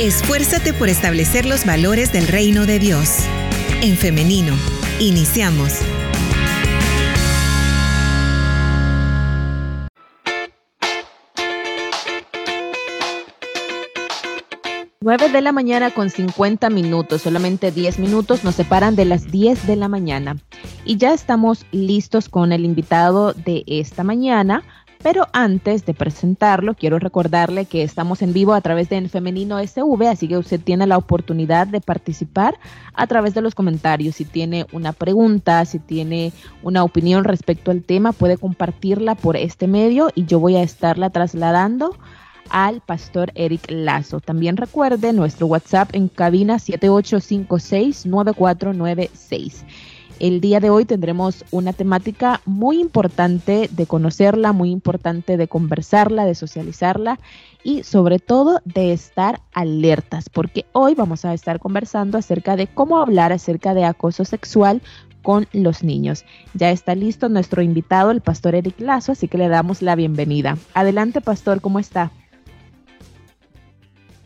Esfuérzate por establecer los valores del reino de Dios. En femenino, iniciamos. Nueve de la mañana con 50 minutos, solamente 10 minutos nos separan de las 10 de la mañana. Y ya estamos listos con el invitado de esta mañana, pero antes de presentarlo, quiero recordarle que estamos en vivo a través de En Femenino SV, así que usted tiene la oportunidad de participar a través de los comentarios. Si tiene una pregunta, si tiene una opinión respecto al tema, puede compartirla por este medio y yo voy a estarla trasladando al pastor Eric Lazo. También recuerde nuestro WhatsApp en cabina 7856-9496. El día de hoy tendremos una temática muy importante de conocerla, muy importante de conversarla, de socializarla y sobre todo de estar alertas, porque hoy vamos a estar conversando acerca de cómo hablar acerca de acoso sexual con los niños. Ya está listo nuestro invitado, el pastor Eric Lazo, así que le damos la bienvenida. Adelante, pastor, ¿cómo está?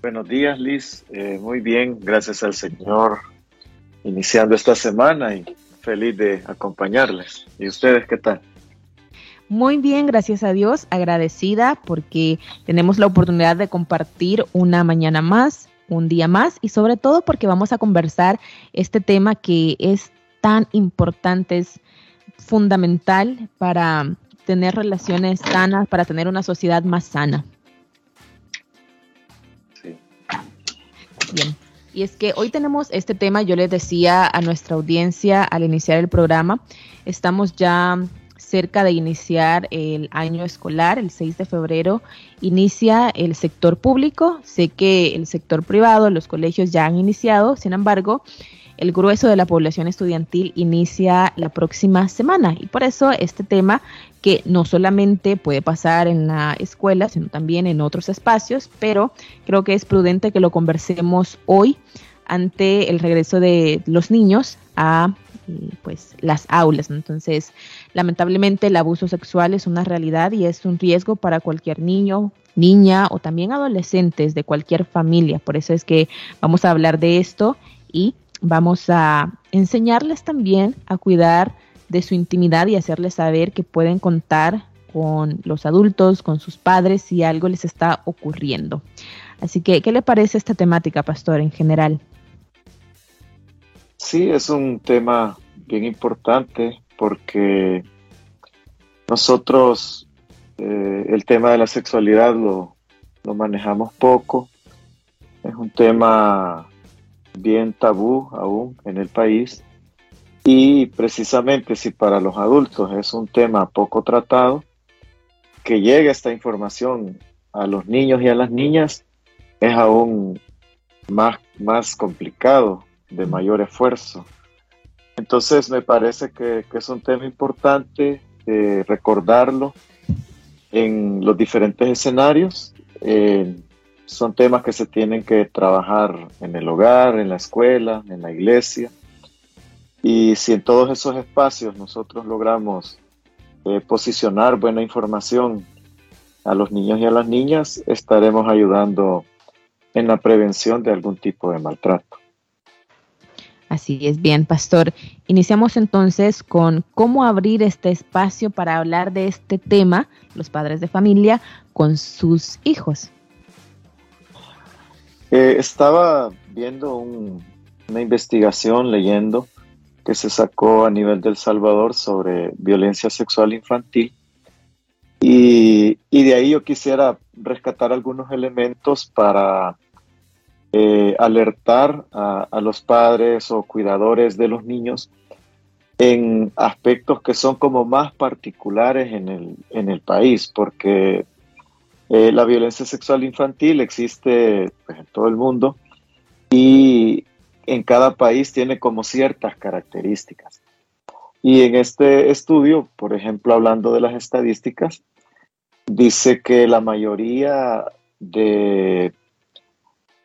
Buenos días, Liz. Eh, muy bien, gracias al Señor, iniciando esta semana y feliz de acompañarles. ¿Y ustedes qué tal? Muy bien, gracias a Dios, agradecida porque tenemos la oportunidad de compartir una mañana más, un día más y sobre todo porque vamos a conversar este tema que es tan importante, es fundamental para tener relaciones sanas, para tener una sociedad más sana. Sí. Bien. Y es que hoy tenemos este tema, yo les decía a nuestra audiencia al iniciar el programa, estamos ya cerca de iniciar el año escolar, el 6 de febrero inicia el sector público, sé que el sector privado, los colegios ya han iniciado, sin embargo, el grueso de la población estudiantil inicia la próxima semana y por eso este tema que no solamente puede pasar en la escuela, sino también en otros espacios, pero creo que es prudente que lo conversemos hoy ante el regreso de los niños a eh, pues las aulas. Entonces, lamentablemente el abuso sexual es una realidad y es un riesgo para cualquier niño, niña o también adolescentes de cualquier familia. Por eso es que vamos a hablar de esto y vamos a enseñarles también a cuidar de su intimidad y hacerles saber que pueden contar con los adultos, con sus padres si algo les está ocurriendo. Así que, ¿qué le parece esta temática, pastor, en general? Sí, es un tema bien importante porque nosotros eh, el tema de la sexualidad lo, lo manejamos poco. Es un tema bien tabú aún en el país. Y precisamente si para los adultos es un tema poco tratado, que llegue esta información a los niños y a las niñas es aún más, más complicado, de mayor esfuerzo. Entonces me parece que, es un tema importante eh, recordarlo en los diferentes escenarios. Son temas que se tienen que trabajar en el hogar, en la escuela, en la iglesia. Y si en todos esos espacios nosotros logramos eh, posicionar buena información a los niños y a las niñas, estaremos ayudando en la prevención de algún tipo de maltrato. Así es bien, pastor. Iniciamos entonces con cómo abrir este espacio para hablar de este tema, los padres de familia, con sus hijos. Eh, estaba viendo una investigación, leyendo, que se sacó a nivel del Salvador sobre violencia sexual infantil. Y, de ahí yo quisiera rescatar algunos elementos para eh, alertar a, los padres o cuidadores de los niños en aspectos que son como más particulares en el país, porque eh, la violencia sexual infantil existe pues, en todo el mundo y en cada país tiene como ciertas características. Y en este estudio, por ejemplo, hablando de las estadísticas, dice que la mayoría de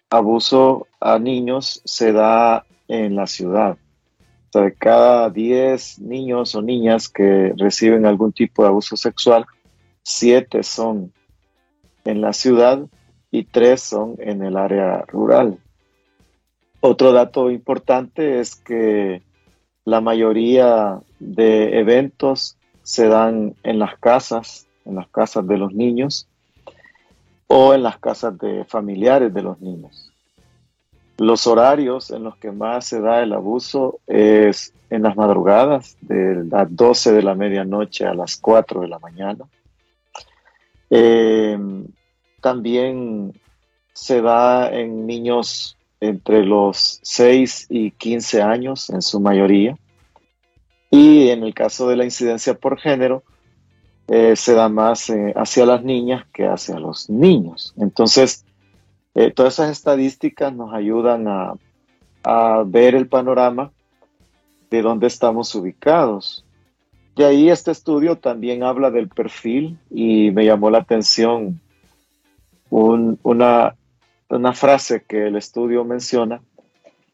abuso a niños se da en la ciudad. O sea, de cada 10 niños o niñas que reciben algún tipo de abuso sexual, 7 son en la ciudad y tres son en el área rural. Otro dato importante es que la mayoría de eventos se dan en las casas, en las casas de los niños o en las casas de familiares de los niños. Los horarios en los que más se da el abuso es en las madrugadas, de las 12 de la medianoche a las 4 de la mañana. Eh, también se da en niños entre los 6 y 15 años en su mayoría. Y en el caso de la incidencia por género, eh, se da más eh, hacia las niñas que hacia los niños. Entonces, todas esas estadísticas nos ayudan a, a, ver el panorama de dónde estamos ubicados. De ahí este estudio también habla del perfil y me llamó la atención una, una frase que el estudio menciona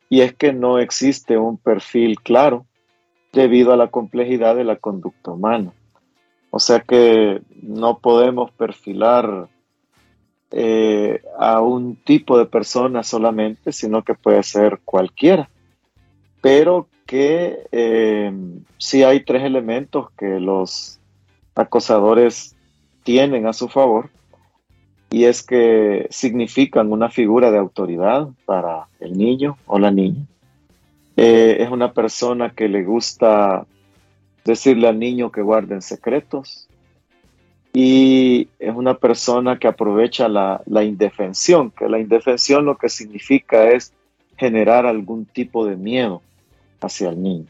y es que no existe un perfil claro debido a la complejidad de la conducta humana. O sea que no podemos perfilar eh, a un tipo de persona solamente, sino que puede ser cualquiera. Pero que eh, sí hay tres elementos que los acosadores tienen a su favor y es que significan una figura de autoridad para el niño o la niña. Eh, es una persona que le gusta decirle al niño que guarden secretos y es una persona que aprovecha la, la indefensión, que la indefensión lo que significa es generar algún tipo de miedo hacia el niño.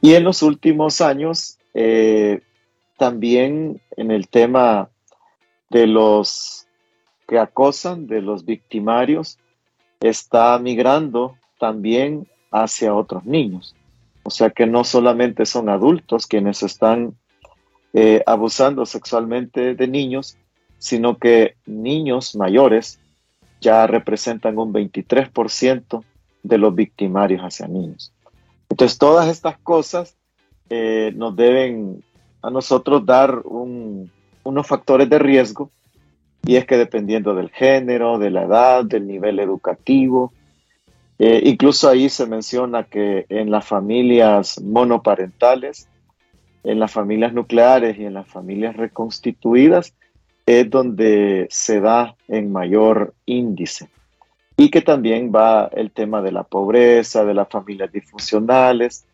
Y en los últimos años, eh, también en el tema de los que acosan de los victimarios está migrando también hacia otros niños. O sea que no solamente son adultos quienes están eh, abusando sexualmente de niños, sino que niños mayores ya representan un 23% de los victimarios hacia niños. Entonces todas estas cosas eh, nos deben a nosotros dar unos factores de riesgo y es que dependiendo del género, de la edad, del nivel educativo, eh, incluso ahí se menciona que en las familias monoparentales, en las familias nucleares y en las familias reconstituidas, es donde se da en mayor índice. Y que también va el tema de la pobreza, de las familias disfuncionales.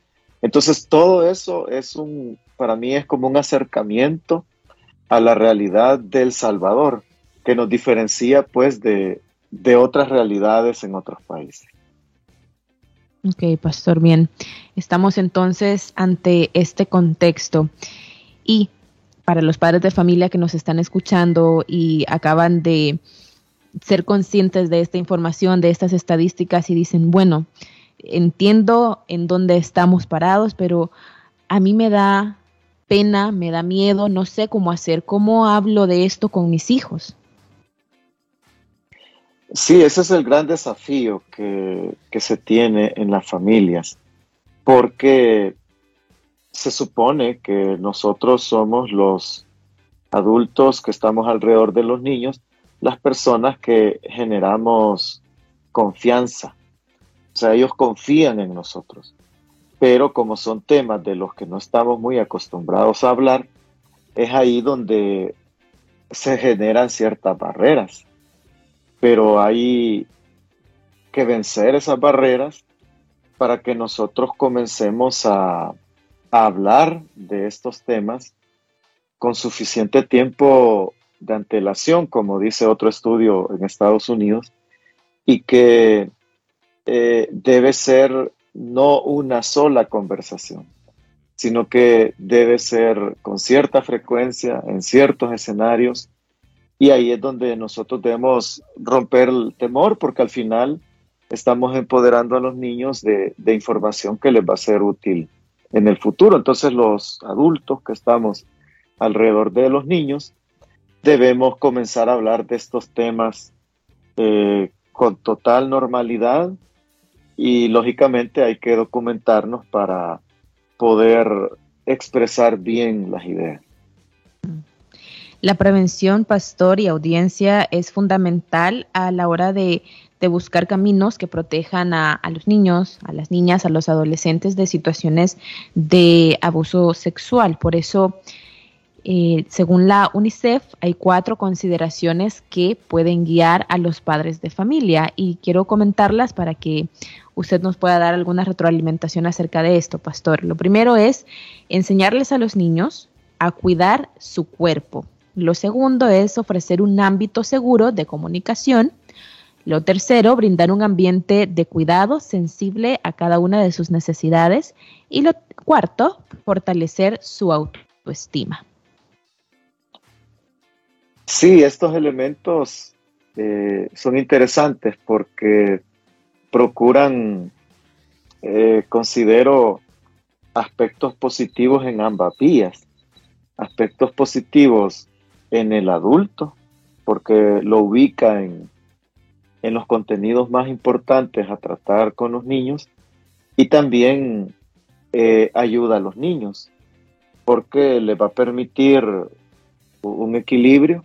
Entonces, todo eso es un, para mí es como un acercamiento a la realidad del Salvador, que nos diferencia pues de, otras realidades en otros países. Ok, pastor, bien. Estamos entonces ante este contexto y para los padres de familia que nos están escuchando y acaban de ser conscientes de esta información, de estas estadísticas y dicen, bueno, entiendo en dónde estamos parados, pero a mí me da pena, me da miedo, no sé cómo hacer, cómo hablo de esto con mis hijos. Sí, ese es el gran desafío que, se tiene en las familias, porque se supone que nosotros somos los adultos que estamos alrededor de los niños, las personas que generamos confianza. O sea, ellos confían en nosotros. Pero como son temas de los que no estamos muy acostumbrados a hablar, es ahí donde se generan ciertas barreras pero hay que vencer esas barreras para que nosotros comencemos a, hablar de estos temas con suficiente tiempo de antelación, como dice otro estudio en Estados Unidos, y que eh, debe ser no una sola conversación, sino que debe ser con cierta frecuencia, en ciertos escenarios, y ahí es donde nosotros debemos romper el temor, porque al final estamos empoderando a los niños de, información que les va a ser útil en el futuro. Entonces los adultos que estamos alrededor de los niños debemos comenzar a hablar de estos temas eh, con total normalidad y lógicamente hay que documentarnos para poder expresar bien las ideas. La prevención, pastor y audiencia es fundamental a la hora de, buscar caminos que protejan a, los niños, a las niñas, a los adolescentes de situaciones de abuso sexual. Por eso, eh, según la UNICEF, hay cuatro consideraciones que pueden guiar a los padres de familia y quiero comentarlas para que usted nos pueda dar alguna retroalimentación acerca de esto, pastor. Lo primero es enseñarles a los niños a cuidar su cuerpo. Lo segundo es ofrecer un ámbito seguro de comunicación. Lo tercero, brindar un ambiente de cuidado sensible a cada una de sus necesidades. Y lo cuarto, fortalecer su autoestima. Sí, estos elementos eh, son interesantes porque procuran, eh, considero, aspectos positivos en ambas vías. Aspectos positivos en el adulto, porque lo ubica en, en los contenidos más importantes a tratar con los niños y también eh, ayuda a los niños, porque le va a permitir un equilibrio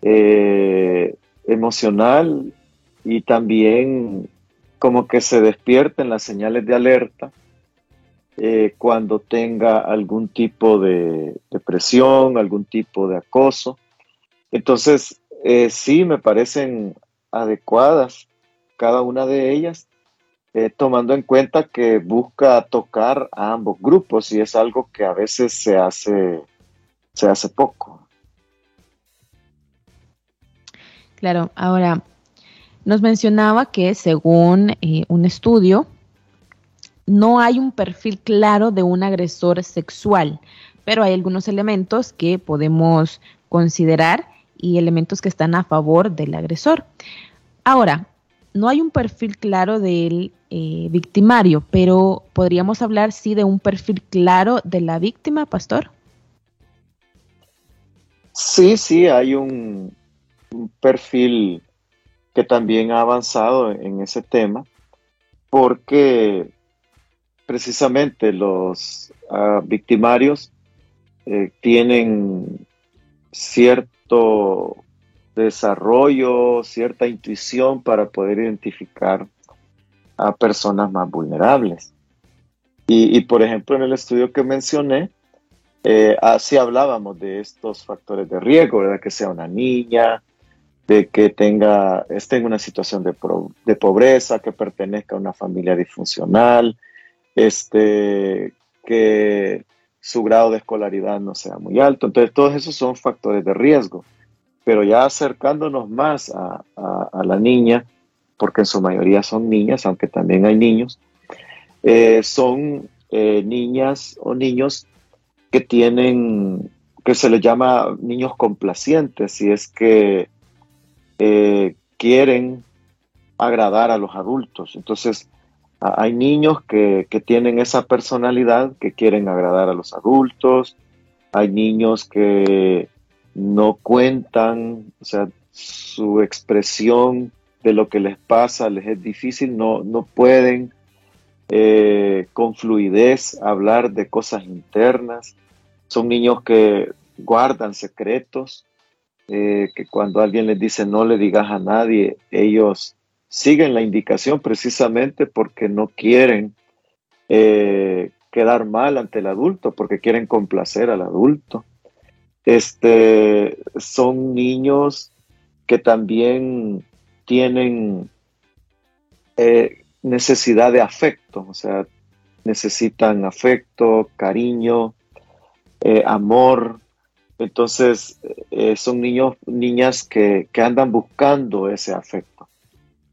eh, emocional y también como que se despierten las señales de alerta eh, cuando tenga algún tipo de depresión, algún tipo de acoso. Entonces, sí me parecen adecuadas cada una de ellas, tomando en cuenta que busca tocar a ambos grupos y es algo que a veces se hace, se hace poco. Claro, ahora nos mencionaba que según eh, un estudio, no hay un perfil claro de un agresor sexual, pero hay algunos elementos que podemos considerar y elementos que están a favor del agresor. Ahora, no hay un perfil claro del eh, victimario, pero podríamos hablar sí de un perfil claro de la víctima, pastor. Sí, sí, hay un, perfil que también ha avanzado en ese tema, porque precisamente los ah, victimarios eh, tienen cierto desarrollo, cierta intuición para poder identificar a personas más vulnerables. Y, por ejemplo, en el estudio que mencioné, eh, así hablábamos de estos factores de riesgo, ¿verdad? Que sea una niña, de que tenga, esté en una situación de, de, pobreza, que pertenezca a una familia disfuncional, este, que su grado de escolaridad no sea muy alto. Entonces, todos esos son factores de riesgo. Pero ya acercándonos más a, la niña, porque en su mayoría son niñas, aunque también hay niños, eh, son eh, niñas o niños que tienen, que se les llama niños complacientes, si es que eh, quieren agradar a los adultos. Entonces, hay niños que, tienen esa personalidad, que quieren agradar a los adultos, hay niños que no cuentan, o sea, su expresión de lo que les pasa les es difícil, no, no pueden eh, con fluidez hablar de cosas internas, son niños que guardan secretos, eh, que cuando alguien les dice no le digas a nadie, ellos siguen la indicación precisamente porque no quieren eh, quedar mal ante el adulto, porque quieren complacer al adulto. Este, son niños que también tienen eh, necesidad de afecto, o sea, necesitan afecto, cariño, amor, entonces, eh, son niños, niñas que, andan buscando ese afecto.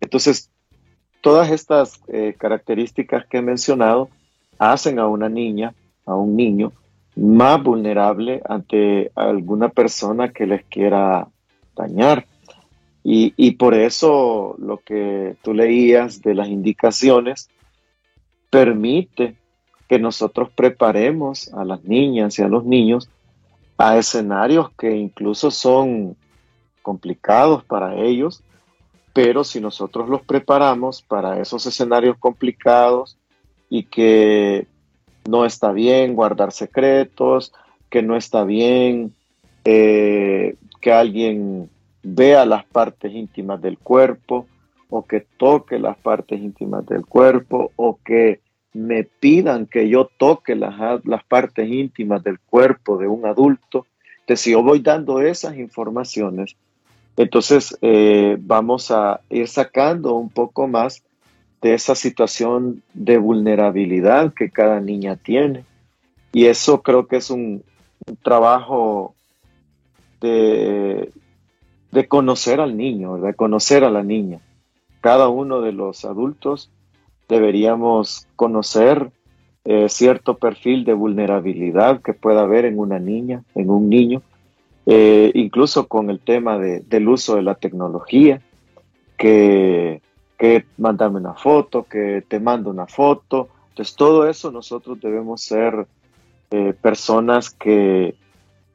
Entonces, todas estas eh, características que he mencionado hacen a una niña, a un niño, más vulnerable ante alguna persona que les quiera dañar. Y, y, por eso lo que tú leías de las indicaciones permite que nosotros preparemos a las niñas y a los niños a escenarios que incluso son complicados para ellos, pero si nosotros los preparamos para esos escenarios complicados y que no está bien guardar secretos, que no está bien eh, que alguien vea las partes íntimas del cuerpo o que toque las partes íntimas del cuerpo o que me pidan que yo toque las, las partes íntimas del cuerpo de un adulto. Entonces, si yo voy dando esas informaciones, entonces eh, vamos a ir sacando un poco más de esa situación de vulnerabilidad que cada niña tiene. Y eso creo que es un, trabajo de, conocer al niño, de conocer a la niña. Cada uno de los adultos deberíamos conocer eh, cierto perfil de vulnerabilidad que pueda haber en una niña, en un niño, eh, incluso con el tema del uso de la tecnología, que, que mandarme una foto, que te mando una foto. Entonces todo eso nosotros debemos ser eh, personas que,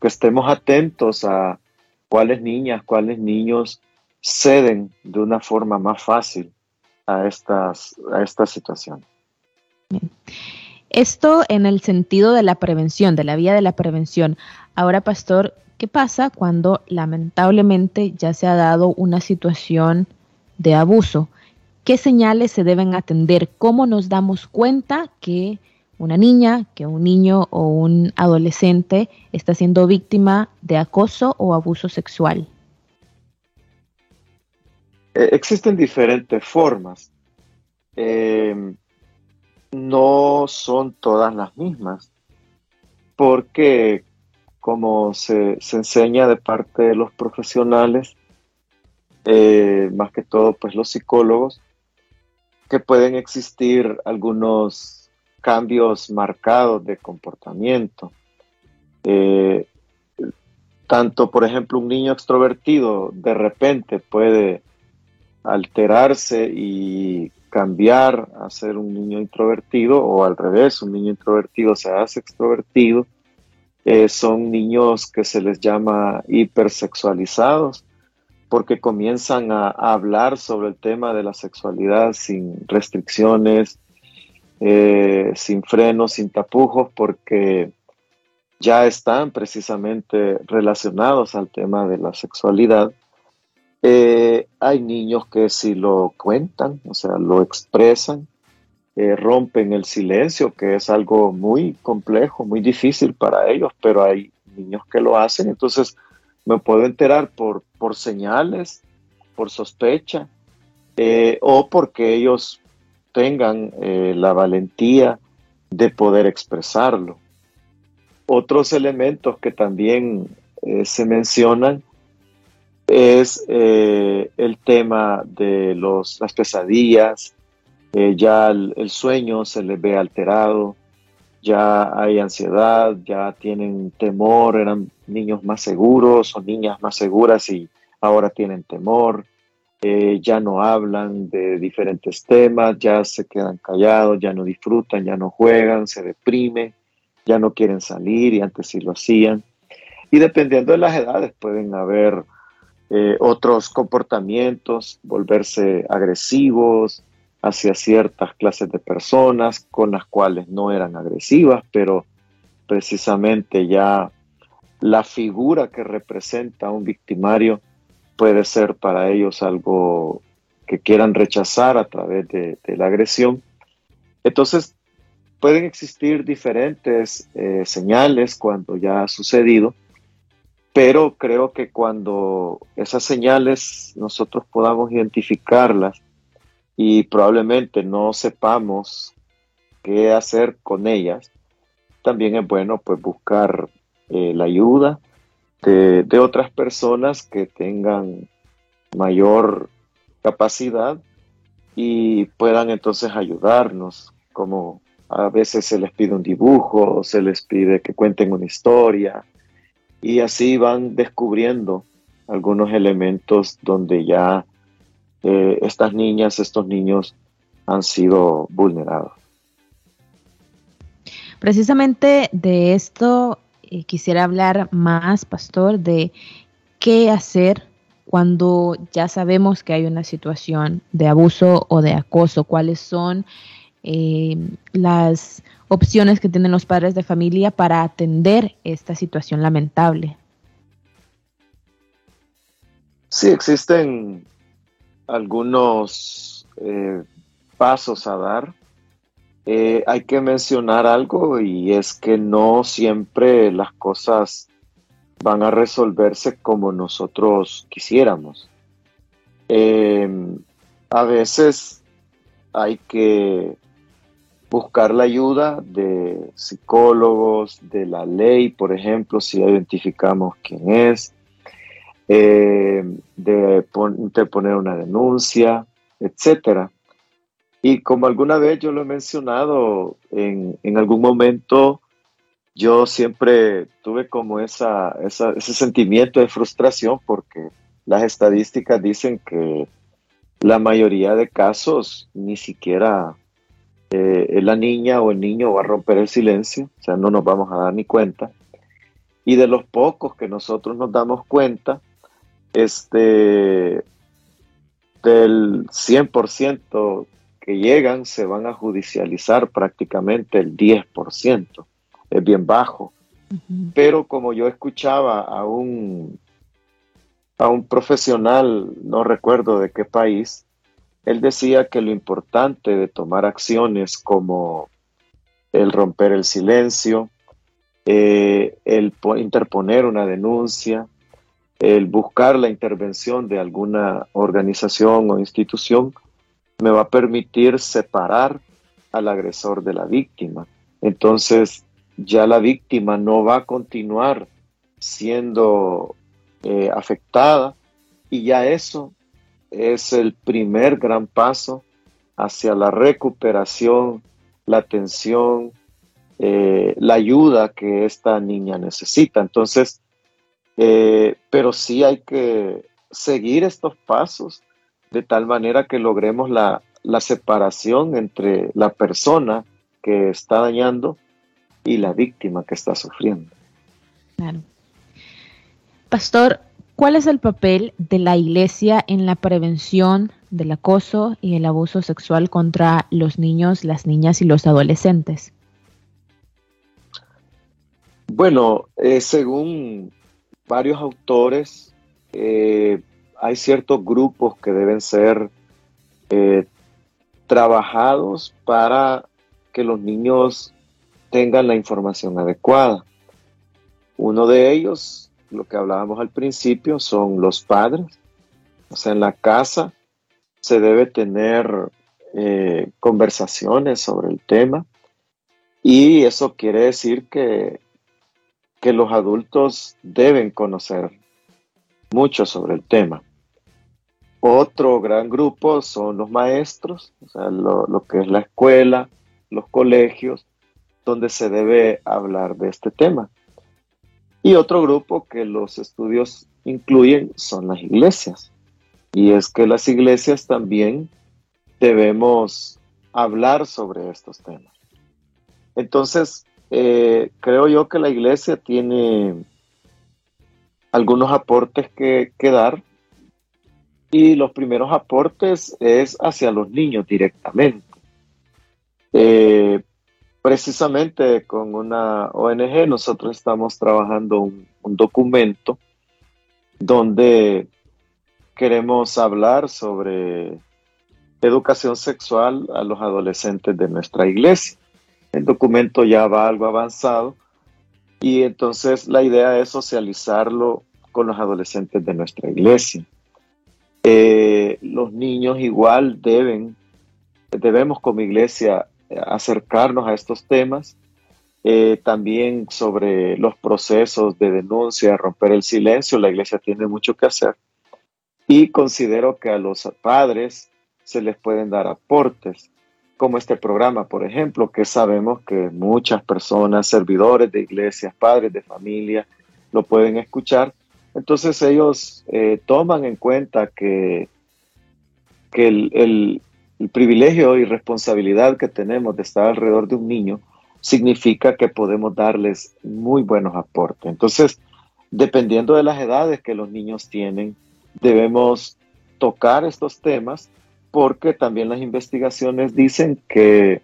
que estemos atentos a cuáles niñas, cuáles niños ceden de una forma más fácil a estas, a esta situación. Esto en el sentido de la prevención, de la vía de la prevención. Ahora, pastor, ¿qué pasa cuando lamentablemente ya se ha dado una situación de abuso? ¿Qué señales se deben atender? ¿Cómo nos damos cuenta que una niña, que un niño o un adolescente está siendo víctima de acoso o abuso sexual? Eh, existen diferentes formas. Em, no son todas las mismas, porque como se, enseña de parte de los profesionales, eh, más que todo pues los psicólogos, que pueden existir algunos cambios marcados de comportamiento. Eh, tanto, por ejemplo, un niño extrovertido de repente puede alterarse y cambiar a ser un niño introvertido o al revés, un niño introvertido se hace extrovertido. Eh, son niños que se les llama hipersexualizados porque comienzan a, hablar sobre el tema de la sexualidad sin restricciones, eh, sin frenos, sin tapujos, porque ya están precisamente relacionados al tema de la sexualidad. Eh, hay niños que si lo cuentan, o sea, lo expresan, eh, rompen el silencio, que es algo muy complejo, muy difícil para ellos, pero hay niños que lo hacen, entonces me puedo enterar por, por señales, por sospecha, eh, o porque ellos tengan la valentía de poder expresarlo. Otros elementos que también se mencionan es eh, el tema de los, las pesadillas, eh, ya el, sueño se les ve alterado, ya hay ansiedad, ya tienen temor, eran niños más seguros o niñas más seguras y ahora tienen temor, eh, ya no hablan de diferentes temas, ya se quedan callados, ya no disfrutan, ya no juegan, se deprimen, ya no quieren salir y antes sí lo hacían. Y dependiendo de las edades pueden haber eh, otros comportamientos, volverse agresivos hacia ciertas clases de personas con las cuales no eran agresivas, pero precisamente ya la figura que representa a un victimario puede ser para ellos algo que quieran rechazar a través de, la agresión. Entonces, pueden existir diferentes eh, señales cuando ya ha sucedido pero creo que cuando esas señales nosotros podamos identificarlas y probablemente no sepamos qué hacer con ellas, también es bueno pues buscar eh, la ayuda de, de, otras personas que tengan mayor capacidad y puedan entonces ayudarnos, como a veces se les pide un dibujo, se les pide que cuenten una historia, y así van descubriendo algunos elementos donde ya eh, estas niñas, estos niños han sido vulnerados. Precisamente de esto eh, quisiera hablar más, pastor, de qué hacer cuando ya sabemos que hay una situación de abuso o de acoso, cuáles son eh, las opciones que tienen los padres de familia para atender esta situación lamentable. Sí, existen algunos eh, pasos a dar. Eh, hay que mencionar algo y es que no siempre las cosas van a resolverse como nosotros quisiéramos. Em, a veces hay que buscar la ayuda de psicólogos, de la ley, por ejemplo, si identificamos quién es, eh, de interponer una denuncia, etcétera. Y como alguna vez yo lo he mencionado, en, en algún momento yo siempre tuve como esa, ese sentimiento de frustración porque las estadísticas dicen que la mayoría de casos ni siquiera eh, la niña o el niño va a romper el silencio, o sea, no nos vamos a dar ni cuenta. Y de los pocos que nosotros nos damos cuenta, este, del 100% que llegan se van a judicializar prácticamente el 10%, es bien bajo. Pero como yo escuchaba a un, a un profesional, no recuerdo de qué país, él decía que lo importante de tomar acciones como el romper el silencio, eh, el interponer una denuncia, el buscar la intervención de alguna organización o institución, me va a permitir separar al agresor de la víctima. Entonces, ya la víctima no va a continuar siendo eh, afectada y ya eso es el primer gran paso hacia la recuperación, la atención, eh, la ayuda que esta niña necesita. Entonces, eh, pero sí hay que seguir estos pasos de tal manera que logremos la, la separación entre la persona que está dañando y la víctima que está sufriendo. Claro. Pastor, ¿cuál es el papel de la Iglesia en la prevención del acoso y el abuso sexual contra los niños, las niñas y los adolescentes? Bueno, eh, según varios autores, eh, hay ciertos grupos que deben ser eh, trabajados para que los niños tengan la información adecuada. Uno de ellos, lo que hablábamos al principio, son los padres. O sea, en la casa se debe tener eh, conversaciones sobre el tema y eso quiere decir que que los adultos deben conocer mucho sobre el tema. Otro gran grupo son los maestros, o sea, lo, que es la escuela, los colegios, donde se debe hablar de este tema. Y otro grupo que los estudios incluyen son las iglesias. Y es que las iglesias también debemos hablar sobre estos temas. Entonces, eh, creo yo que la iglesia tiene algunos aportes que, dar y los primeros aportes es hacia los niños directamente. Eh, precisamente con una ONG nosotros estamos trabajando un, un documento donde queremos hablar sobre educación sexual a los adolescentes de nuestra iglesia. El documento ya va algo avanzado y entonces la idea es socializarlo con los adolescentes de nuestra iglesia. Eh, los niños igual deben, debemos como iglesia acercarnos a estos temas, eh, también sobre los procesos de denuncia, romper el silencio, la iglesia tiene mucho que hacer. Y considero que a los padres se les pueden dar aportes como este programa, por ejemplo, que sabemos que muchas personas, servidores de iglesias, padres de familia, lo pueden escuchar. Entonces ellos eh, toman en cuenta que, que el, privilegio y responsabilidad que tenemos de estar alrededor de un niño significa que podemos darles muy buenos aportes. Entonces, dependiendo de las edades que los niños tienen, debemos tocar estos temas porque también las investigaciones dicen que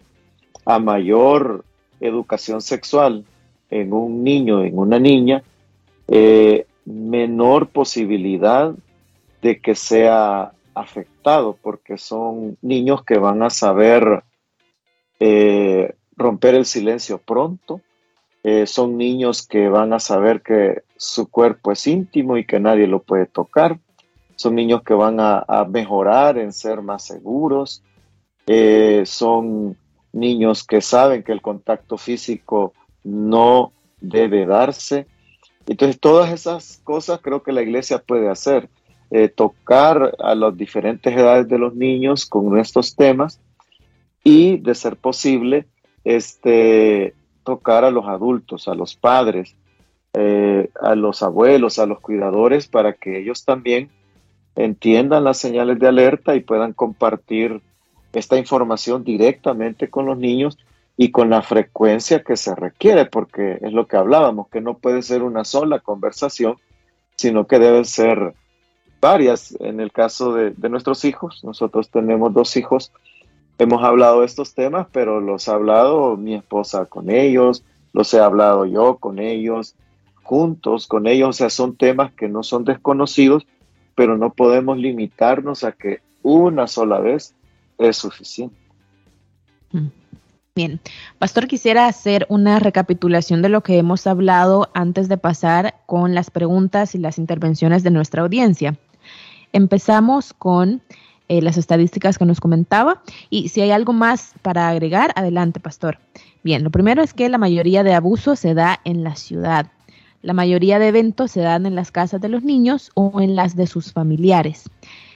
a mayor educación sexual en un niño, en una niña, eh, menor posibilidad de que sea afectado, porque son niños que van a saber eh, romper el silencio pronto, eh, son niños que van a saber que su cuerpo es íntimo y que nadie lo puede tocar, son niños que van a, mejorar en ser más seguros, eh, son niños que saben que el contacto físico no debe darse. Entonces, todas esas cosas creo que la iglesia puede hacer. Eh, tocar a las diferentes edades de los niños con estos temas y, de ser posible, este, tocar a los adultos, a los padres, eh, a los abuelos, a los cuidadores, para que ellos también entiendan las señales de alerta y puedan compartir esta información directamente con los niños y con la frecuencia que se requiere, porque es lo que hablábamos, que no puede ser una sola conversación, sino que deben ser varias. En el caso de, nuestros hijos, nosotros tenemos dos hijos, hemos hablado de estos temas, pero los ha hablado mi esposa con ellos, los he hablado yo con ellos, juntos con ellos, o sea, son temas que no son desconocidos, pero no podemos limitarnos a que una sola vez es suficiente. Mm. Bien, Pastor, quisiera hacer una recapitulación de lo que hemos hablado antes de pasar con las preguntas y las intervenciones de nuestra audiencia. Empezamos con eh, las estadísticas que nos comentaba. Y si hay algo más para agregar, adelante, pastor. Bien, lo primero es que la mayoría de abusos se da en la ciudad. La mayoría de eventos se dan en las casas de los niños o en las de sus familiares.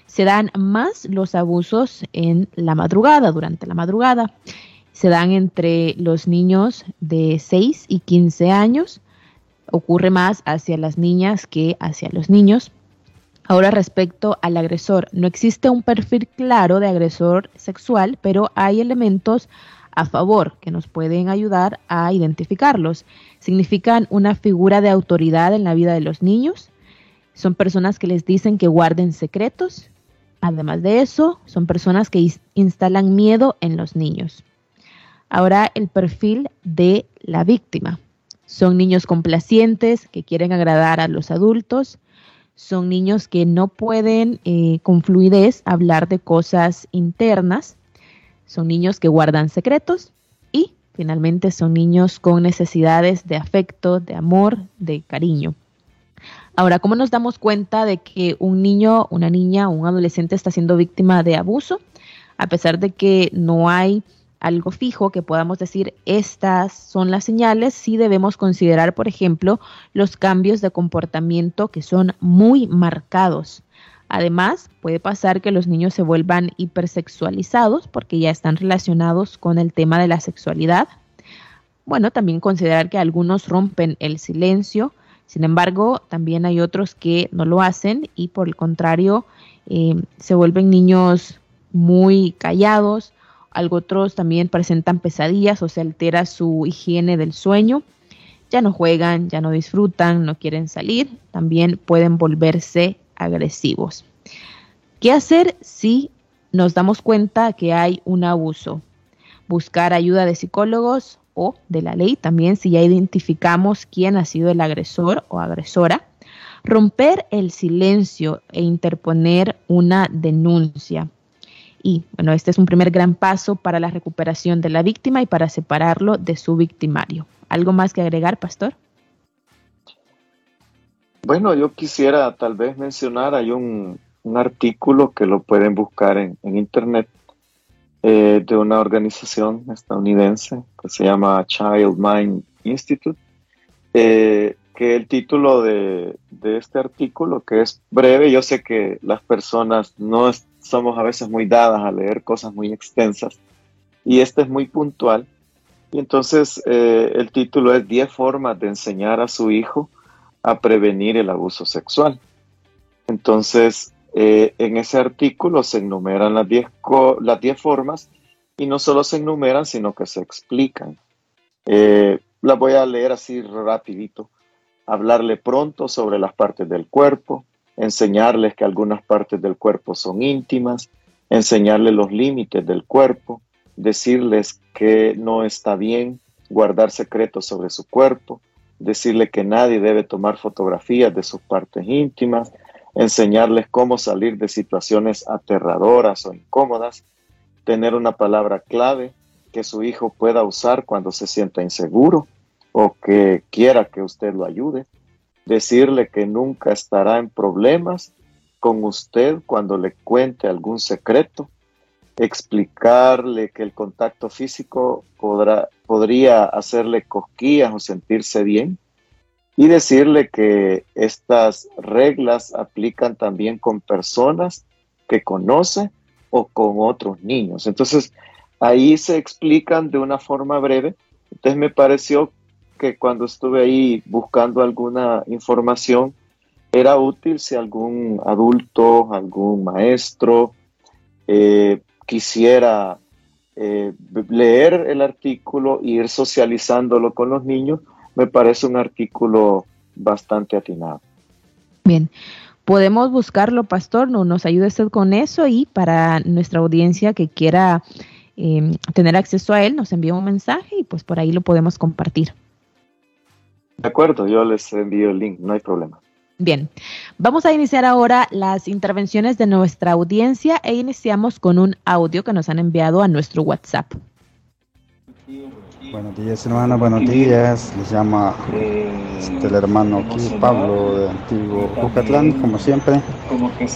Se dan más los abusos en la madrugada, durante la madrugada. Se dan entre los niños de 6 y 15 años. Ocurre más hacia las niñas que hacia los niños. Ahora respecto al agresor, no existe un perfil claro de agresor sexual, pero hay elementos a favor que nos pueden ayudar a identificarlos. Significan una figura de autoridad en la vida de los niños, son personas que les dicen que guarden secretos, además de eso, son personas que instalan miedo en los niños. Ahora el perfil de la víctima. Son niños complacientes que quieren agradar a los adultos, son niños que no pueden eh, con fluidez hablar de cosas internas, son niños que guardan secretos finalmente son niños con necesidades de afecto, de amor, de cariño. Ahora, ¿cómo nos damos cuenta de que un niño, una niña un adolescente está siendo víctima de abuso? A pesar de que no hay algo fijo que podamos decir estas son las señales, sí debemos considerar, por ejemplo, los cambios de comportamiento que son muy marcados. Además, puede pasar que los niños se vuelvan hipersexualizados porque ya están relacionados con el tema de la sexualidad. Bueno, también considerar que algunos rompen el silencio, sin embargo, también hay otros que no lo hacen y por el contrario eh, se vuelven niños muy callados, otros también presentan pesadillas o se altera su higiene del sueño. Ya no juegan, ya no disfrutan, no quieren salir. También pueden volverse agresivos. ¿Qué hacer si nos damos cuenta que hay un abuso? Buscar ayuda de psicólogos o de la ley también si ya identificamos quién ha sido el agresor o agresora. Romper el silencio e interponer una denuncia. Y bueno, este es un primer gran paso para la recuperación de la víctima y para separarlo de su victimario. ¿Algo más que agregar, pastor? Bueno, yo quisiera tal vez mencionar, hay un, artículo que lo pueden buscar en, internet eh, de una organización estadounidense que se llama Child Mind Institute, eh, que el título de, de, este artículo, que es breve, yo sé que las personas no, somos a veces muy dadas a leer cosas muy extensas y este es muy puntual. Y entonces eh, el título es 10 formas de enseñar a su hijo a prevenir el abuso sexual. Entonces, eh, en ese artículo se enumeran las 10 las diez formas y no solo se enumeran, sino que se explican. Eh, las voy a leer así rapidito. Hablarle pronto sobre las partes del cuerpo, enseñarles que algunas partes del cuerpo son íntimas, enseñarles los límites del cuerpo, decirles que no está bien guardar secretos sobre su cuerpo, decirle que nadie debe tomar fotografías de sus partes íntimas, enseñarles cómo salir de situaciones aterradoras o incómodas, tener una palabra clave que su hijo pueda usar cuando se sienta inseguro o que quiera que usted lo ayude, decirle que nunca estará en problemas con usted cuando le cuente algún secreto, explicarle que el contacto físico podrá, podría hacerle cosquillas o sentirse bien y decirle que estas reglas aplican también con personas que conoce o con otros niños. Entonces, ahí se explican de una forma breve. Entonces me pareció que cuando estuve ahí buscando alguna información, era útil si algún adulto, algún maestro eh, quisiera eh, leer el artículo e ir socializándolo con los niños, me parece un artículo bastante atinado. Bien, podemos buscarlo, pastor, no, nos ayude usted con eso y para nuestra audiencia que quiera em, tener acceso a él, nos envía un mensaje y pues por ahí lo podemos compartir. De acuerdo, yo les envío el link, no hay problema. Bien, vamos a iniciar ahora las intervenciones de nuestra audiencia e iniciamos con un audio que nos han enviado a nuestro WhatsApp. Buenos días, hermana, buenos días. Les llama este, el hermano aquí, Pablo, de Antiguo Jucatlán, como siempre.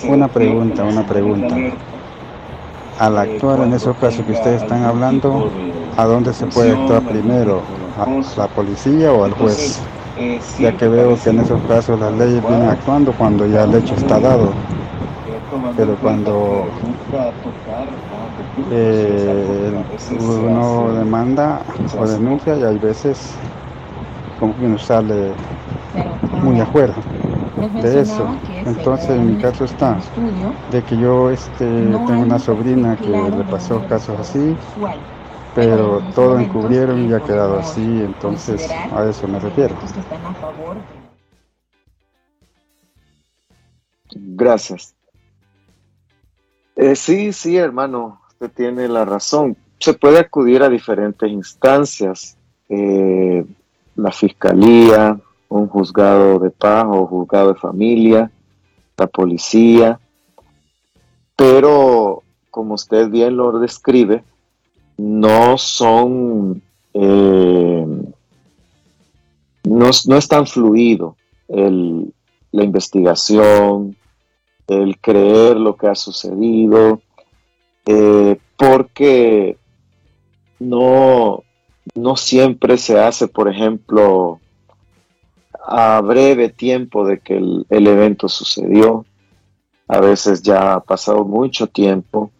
Una pregunta, una pregunta. Al actuar en esos casos que ustedes están hablando, ¿a dónde se puede actuar primero? ¿A la policía o al juez? Ya que veo que en esos casos las leyes vienen actuando cuando ya el hecho está dado. Pero cuando eh, uno demanda o denuncia y hay veces como que uno sale muy afuera de eso. Entonces en mi caso está de que yo este, tengo una sobrina que le pasó casos así, pero todo encubrieron y ha quedado así, entonces a eso me refiero. Gracias. Eh, sí, sí, hermano usted tiene la razón. Se puede acudir a diferentes instancias, eh, la fiscalía, un juzgado de paz o juzgado de familia, la policía, pero como usted bien lo describe, no son, eh, no, no, es tan fluido el, la investigación, el creer lo que ha sucedido, eh, porque no, no siempre se hace, por ejemplo, a breve tiempo de que el, evento sucedió. A veces ya ha pasado mucho tiempo.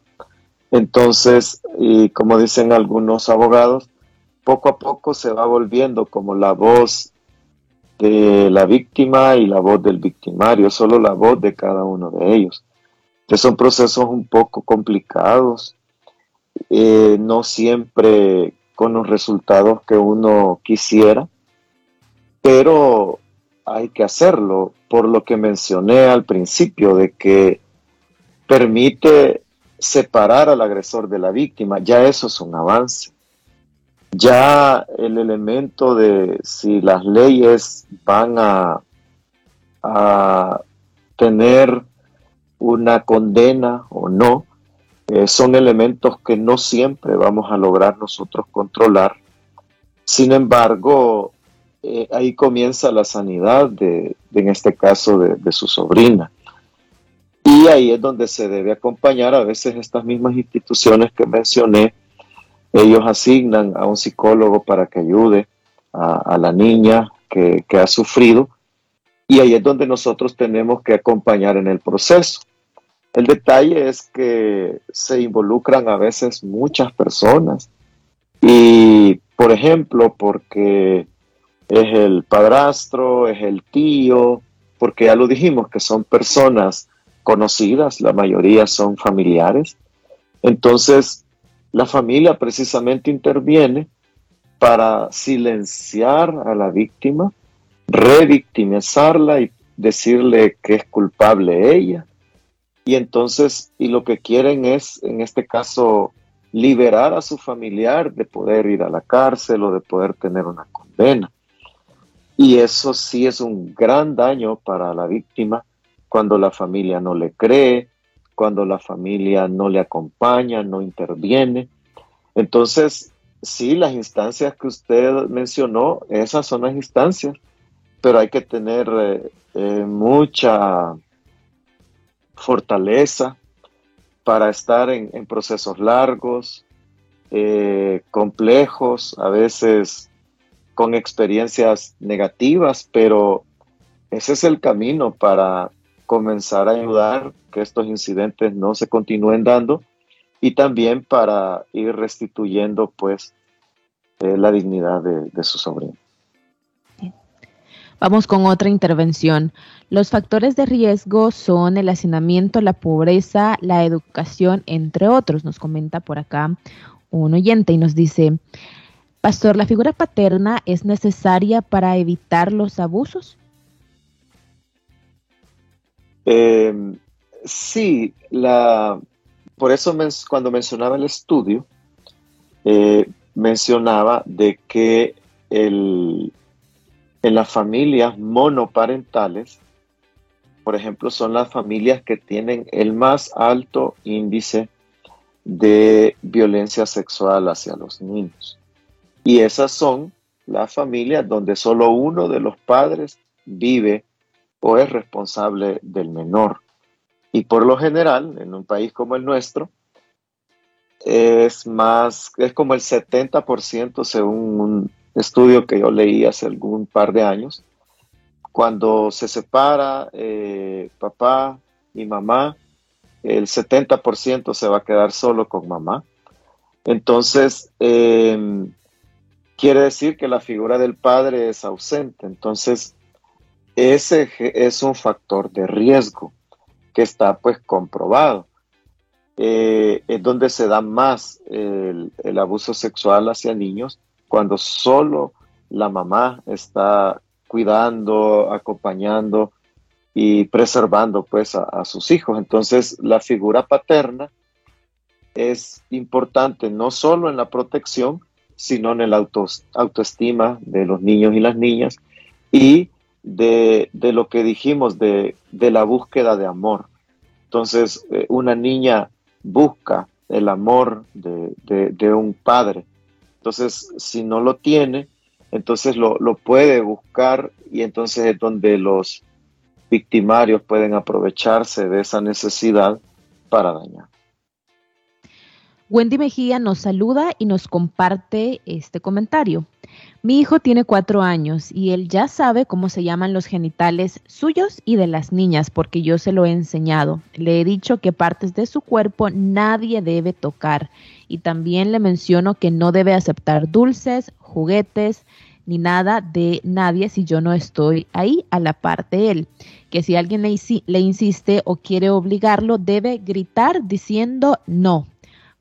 Entonces, y como dicen algunos abogados, poco a poco se va volviendo como la voz de la víctima y la voz del victimario, solo la voz de cada uno de ellos. Que son procesos un poco complicados, eh, no siempre con los resultados que uno quisiera, pero hay que hacerlo. Por lo que mencioné al principio de que permite separar al agresor de la víctima, ya eso es un avance. Ya el elemento de si las leyes van a, tener una condena o no, eh, son elementos que no siempre vamos a lograr nosotros controlar. Sin embargo, eh, ahí comienza la sanidad de, en este caso, de, su sobrina. Ahí es donde se debe acompañar a veces estas mismas instituciones que mencioné. Ellos asignan a un psicólogo para que ayude a, la niña que ha sufrido. Y ahí es donde nosotros tenemos que acompañar en el proceso. El detalle es que se involucran a veces muchas personas y, por ejemplo, porque es el padrastro, es el tío, porque ya lo dijimos que son personas conocidas, la mayoría son familiares. Entonces, la familia precisamente interviene para silenciar a la víctima, revictimizarla y decirle que es culpable ella y entonces, y lo que quieren es, en este caso, liberar a su familiar de poder ir a la cárcel o de poder tener una condena. Y eso sí es un gran daño para la víctima cuando la familia no le cree, cuando la familia no le acompaña, no interviene. Entonces, sí, las instancias que usted mencionó, esas son las instancias, pero hay que tener eh, eh, mucha fortaleza para estar en, procesos largos, eh, complejos, a veces con experiencias negativas, pero ese es el camino para comenzar a ayudar que estos incidentes no se continúen dando y también para ir restituyendo pues eh, la dignidad de, su sobrino. Vamos con otra intervención. Los factores de riesgo son el hacinamiento, la pobreza, la educación, entre otros, nos comenta por acá un oyente y nos dice, Pastor, ¿la figura paterna es necesaria para evitar los abusos? Eh, sí, la, por eso cuando mencionaba el estudio, eh, mencionaba de que el, en las familias monoparentales, por ejemplo, son las familias que tienen el más alto índice de violencia sexual hacia los niños. Y esas son las familias donde solo uno de los padres vive o es responsable del menor. Y por lo general, en un país como el nuestro, es más, es como el 70% según un estudio que yo leí hace algún par de años. Cuando se separa eh, papá y mamá, el 70% se va a quedar solo con mamá. Entonces, em, quiere decir que la figura del padre es ausente. Entonces, ese es un factor de riesgo que está pues comprobado. Eh, es donde se da más el, abuso sexual hacia niños cuando solo la mamá está cuidando, acompañando y preservando pues a, sus hijos. Entonces la figura paterna es importante no solo en la protección, sino en la autoestima de los niños y las niñas y de, lo que dijimos de, la búsqueda de amor. Entonces, eh, una niña busca el amor de, un padre. Entonces, si no lo tiene, entonces lo, lo, puede buscar y entonces es donde los victimarios pueden aprovecharse de esa necesidad para dañar. Wendy Mejía nos saluda y nos comparte este comentario. Mi hijo tiene cuatro años y él ya sabe cómo se llaman los genitales suyos y de las niñas porque yo se lo he enseñado. Le he dicho que partes de su cuerpo nadie debe tocar y también le menciono que no debe aceptar dulces, juguetes ni nada de nadie si yo no estoy ahí a la par de él. Que si alguien le, le insiste o quiere obligarlo, debe gritar diciendo no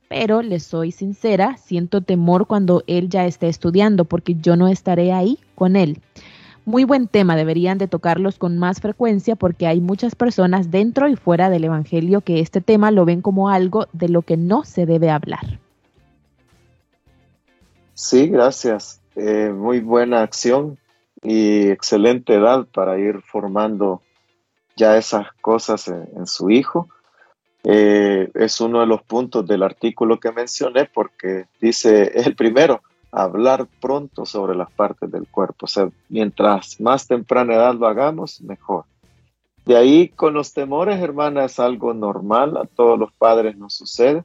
pero le soy sincera, siento temor cuando él ya esté estudiando porque yo no estaré ahí con él. Muy buen tema, deberían de tocarlos con más frecuencia porque hay muchas personas dentro y fuera del Evangelio que este tema lo ven como algo de lo que no se debe hablar. Sí, gracias. Eh, muy buena acción y excelente edad para ir formando ya esas cosas en su hijo eh, es uno de los puntos del artículo que mencioné porque dice, el primero, hablar pronto sobre las partes del cuerpo. O sea, mientras más temprana edad lo hagamos, mejor. De ahí con los temores, hermana, es algo normal, a todos los padres nos sucede,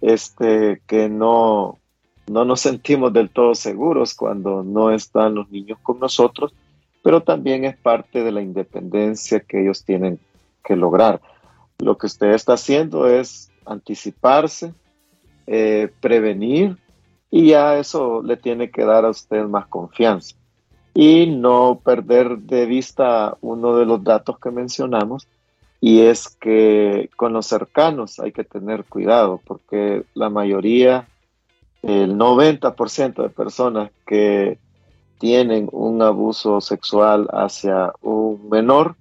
este, que no, no nos sentimos del todo seguros cuando no están los niños con nosotros, pero también es parte de la independencia que ellos tienen que lograr. Lo que usted está haciendo es anticiparse, eh, prevenir y ya eso le tiene que dar a usted más confianza. Y no perder de vista uno de los datos que mencionamos y es que con los cercanos hay que tener cuidado porque la mayoría, el 90% de personas que tienen un abuso sexual hacia un menor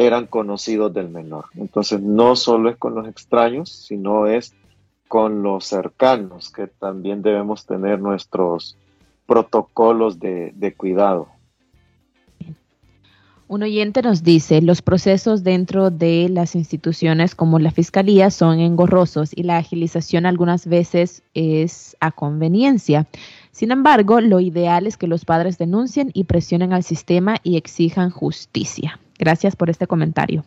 eran conocidos del menor. Entonces no solo es con los extraños, sino es con los cercanos, que también debemos tener nuestros protocolos de, cuidado. Un oyente nos dice, los procesos dentro de las instituciones como la Fiscalía son engorrosos y la agilización algunas veces es a conveniencia. Sin embargo, lo ideal es que los padres denuncien y presionen al sistema y exijan justicia. Gracias por este comentario.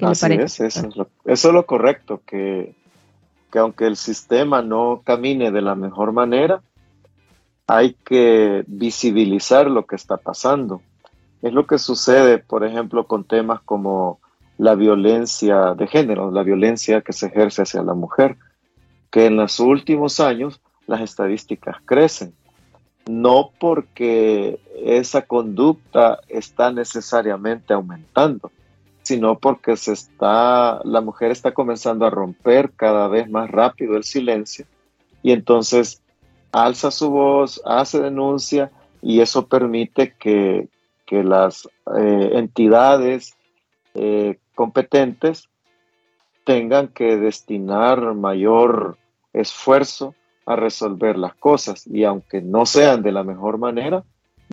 Así es, eso es, lo, correcto, que, que aunque el sistema no camine de la mejor manera, hay que visibilizar lo que está pasando es lo que sucede, por ejemplo, con temas como la violencia de género, la violencia que se ejerce hacia la mujer, que en los últimos años las estadísticas crecen. No porque esa conducta está necesariamente aumentando, sino porque se está, la mujer está comenzando a romper cada vez más rápido el silencio. Y entonces alza su voz, hace denuncia y eso permite que, que las eh, entidades eh, competentes tengan que destinar mayor esfuerzo a resolver las cosas y aunque no sean de la mejor manera,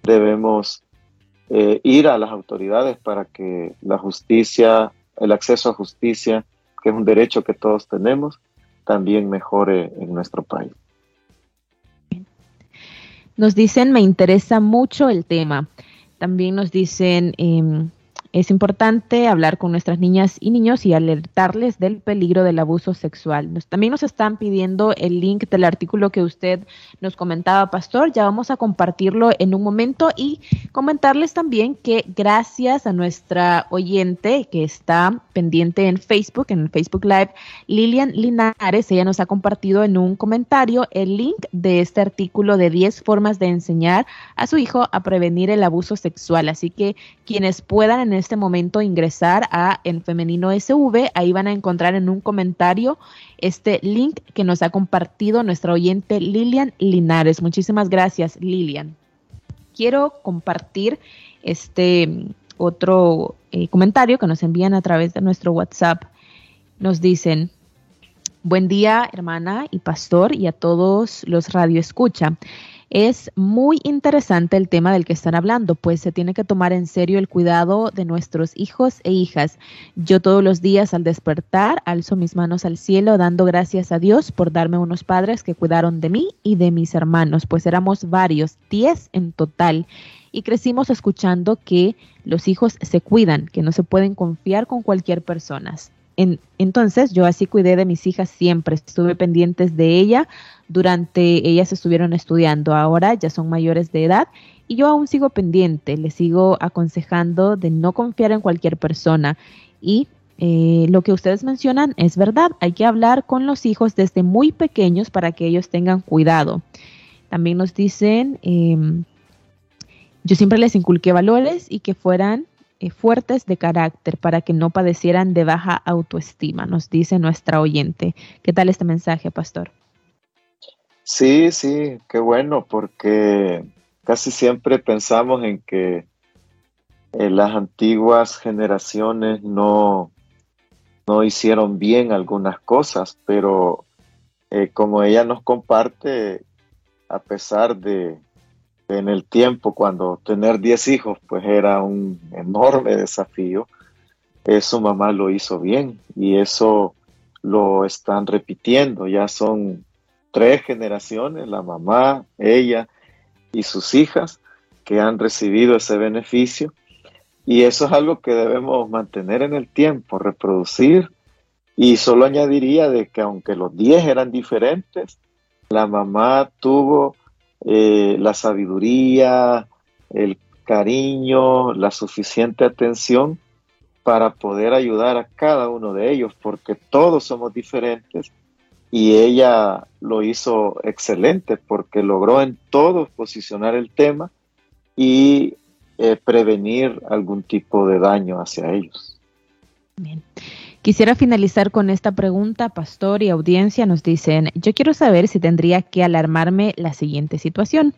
debemos eh, ir a las autoridades para que la justicia, el acceso a justicia, que es un derecho que todos tenemos, también mejore en nuestro país. Nos dicen, me interesa mucho el tema. También nos dicen, em, es importante hablar con nuestras niñas y niños y alertarles del peligro del abuso sexual. también nos están pidiendo el link del artículo que usted nos comentaba, Pastor. Ya vamos a compartirlo en un momento y comentarles también que gracias a nuestra oyente que está pendiente en Facebook, en el Facebook Live, Lilian Linares, ella nos ha compartido en un comentario el link de este artículo de 10 formas de enseñar a su hijo a prevenir el abuso sexual. Así que quienes puedan en este momento ingresar a En Femenino SV. Ahí van a encontrar en un comentario este link que nos ha compartido nuestra oyente Lilian Linares. Muchísimas gracias, Lilian. Quiero compartir este otro eh, comentario que nos envían a través de nuestro WhatsApp. Nos dicen, buen día hermana y pastor y a todos los radio escucha. Es muy interesante el tema del que están hablando, pues se tiene que tomar en serio el cuidado de nuestros hijos e hijas. Yo todos los días al despertar alzo mis manos al cielo dando gracias a Dios por darme unos padres que cuidaron de mí y de mis hermanos, pues éramos varios, diez en total y crecimos escuchando que los hijos se cuidan, que no se pueden confiar con cualquier persona entonces yo así cuidé de mis hijas siempre, estuve pendientes de ella durante ellas estuvieron estudiando, ahora ya son mayores de edad y yo aún sigo pendiente, les sigo aconsejando de no confiar en cualquier persona y eh, lo que ustedes mencionan es verdad, hay que hablar con los hijos desde muy pequeños para que ellos tengan cuidado. También nos dicen, em, yo siempre les inculqué valores y que fueran fuertes de carácter para que no padecieran de baja autoestima, nos dice nuestra oyente. ¿Qué tal este mensaje, pastor? Sí, sí, qué bueno, porque casi siempre pensamos en que eh, las antiguas generaciones no, no hicieron bien algunas cosas, pero eh, como ella nos comparte, a pesar de, en el tiempo cuando tener 10 hijos pues era un enorme desafío, eh, su mamá lo hizo bien y eso lo están repitiendo, ya son tres generaciones, la mamá, ella y sus hijas que han recibido ese beneficio. Y eso es algo que debemos mantener en el tiempo, reproducir. Y solo añadiría de que aunque los 10 eran diferentes, la mamá tuvo eh, la sabiduría, el cariño, la suficiente atención para poder ayudar a cada uno de ellos, porque todos somos diferentes y ella lo hizo excelente porque logró en todos posicionar el tema y eh, prevenir algún tipo de daño hacia ellos. Quisiera finalizar con esta pregunta, pastor y audiencia nos dicen, yo quiero saber si tendría que alarmarme la siguiente situación.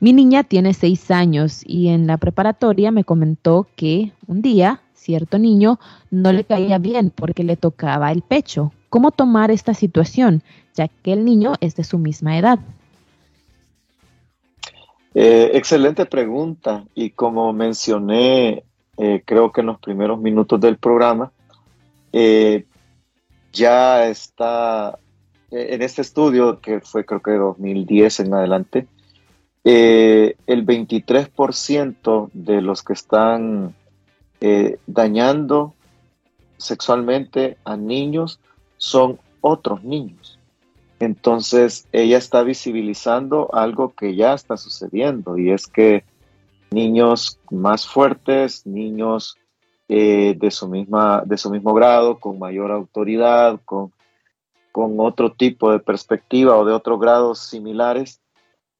Mi niña tiene seis años y en la preparatoria me comentó que un día cierto niño no le caía bien porque le tocaba el pecho. ¿Cómo tomar esta situación, ya que el niño es de su misma edad? Eh, excelente pregunta y como mencioné, eh, creo que en los primeros minutos del programa, eh, ya está en este estudio que fue creo que de 2010 en adelante, el 23% de los que están dañando sexualmente a niños son otros niños. Entonces ella está visibilizando algo que ya está sucediendo y es que niños más fuertes, niños eh, de, su misma, de su mismo grado, con mayor autoridad, con, con otro tipo de perspectiva o de otros grados similares,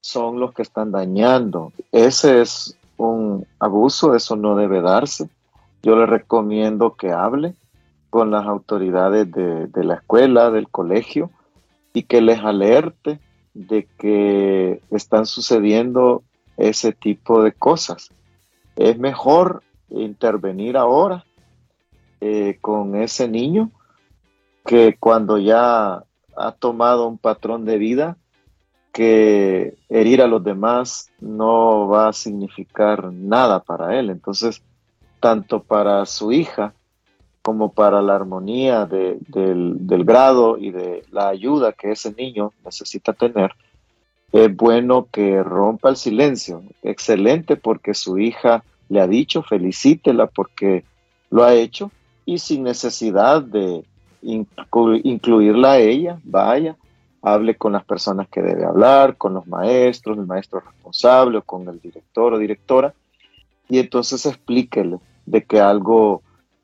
son los que están dañando. Ese es un abuso, eso no debe darse. Yo le recomiendo que hable con las autoridades de, de la escuela, del colegio, y que les alerte de que están sucediendo ese tipo de cosas. Es mejor intervenir ahora eh, con ese niño que cuando ya ha tomado un patrón de vida que herir a los demás no va a significar nada para él. Entonces, tanto para su hija como para la armonía del, grado y de la ayuda que ese niño necesita tener, es bueno que rompa el silencio. Excelente porque su hija le ha dicho, felicítela porque lo ha hecho y sin necesidad de incluirla a ella, vaya, hable con las personas que debe hablar, con los maestros, el maestro responsable o con el director o directora y entonces explíquele de que algo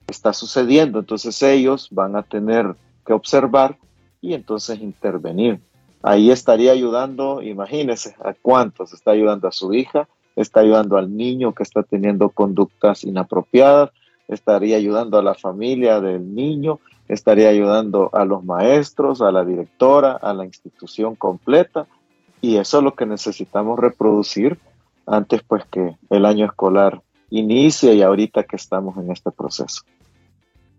está sucediendo. Entonces ellos van a tener que observar y entonces intervenir. Ahí estaría ayudando, imagínense, a cuántos, está ayudando a su hija, está ayudando al niño que está teniendo conductas inapropiadas, estaría ayudando a la familia del niño, estaría ayudando a los maestros, a la directora, a la institución completa. Y eso es lo que necesitamos reproducir antes pues que el año escolar inicie y ahorita que estamos en este proceso.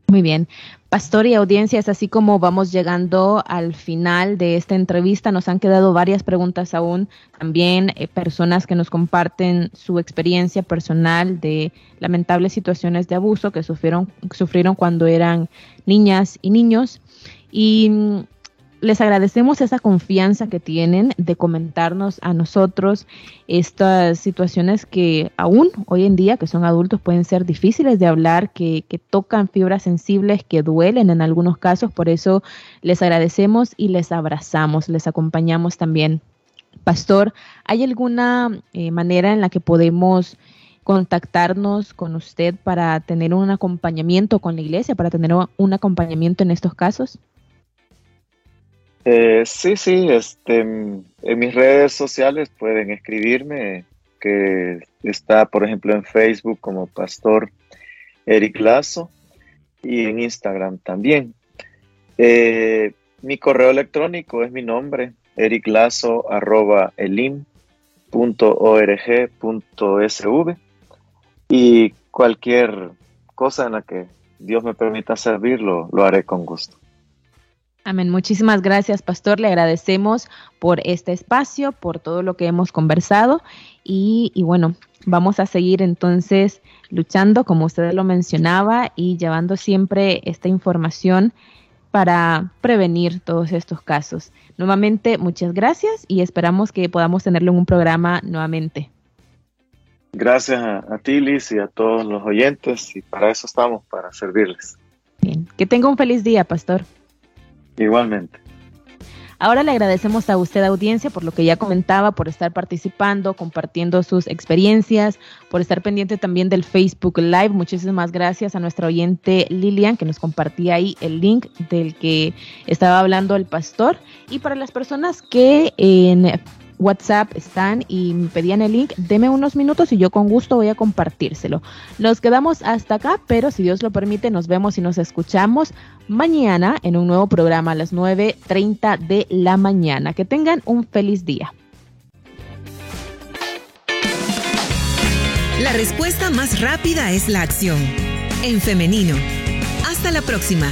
Muy bien. Pastor y audiencia, es así como vamos llegando al final de esta entrevista. Nos han quedado varias preguntas aún. También eh, personas que nos comparten su experiencia personal de lamentables situaciones de abuso que sufrieron, sufrieron cuando eran niñas y niños. Y mm, les agradecemos esa confianza que tienen de comentarnos a nosotros estas situaciones que aún hoy en día, que son adultos, pueden ser difíciles de hablar, que, que, tocan fibras sensibles, que duelen en algunos casos. Por eso les agradecemos y les abrazamos, les acompañamos también. Pastor, ¿hay alguna eh, manera en la que podemos contactarnos con usted para tener un acompañamiento con la iglesia, para tener un acompañamiento en estos casos? Eh, sí, sí, este, en mis redes sociales pueden escribirme, que está, por ejemplo, en Facebook como Pastor Eric Lazo y en Instagram también. Eh, mi correo electrónico es mi nombre, ericlazo.elim.org.sv y cualquier cosa en la que Dios me permita servirlo, lo haré con gusto. Amén. Muchísimas gracias, pastor. Le agradecemos por este espacio, por todo lo que hemos conversado y, bueno, vamos a seguir entonces luchando, como usted lo mencionaba, y llevando siempre esta información para prevenir todos estos casos. Nuevamente, muchas gracias y esperamos que podamos tenerlo en un programa nuevamente. Gracias a, a ti, Liz, y a todos los oyentes, y para eso estamos, para servirles. Bien, que tenga un feliz día, pastor. Igualmente. Ahora le agradecemos a usted, audiencia, por lo que ya comentaba, por estar participando, compartiendo sus experiencias, por estar pendiente también del Facebook Live. Muchísimas gracias a nuestra oyente Lilian, que nos compartía ahí el link del que estaba hablando el pastor. Y para las personas que en WhatsApp están y me pedían el link, deme unos minutos y yo con gusto voy a compartírselo. Nos quedamos hasta acá, pero si Dios lo permite, nos vemos y nos escuchamos mañana en un nuevo programa a las 9.30 de la mañana. Que tengan un feliz día. La respuesta más rápida es la acción. En femenino. Hasta la próxima.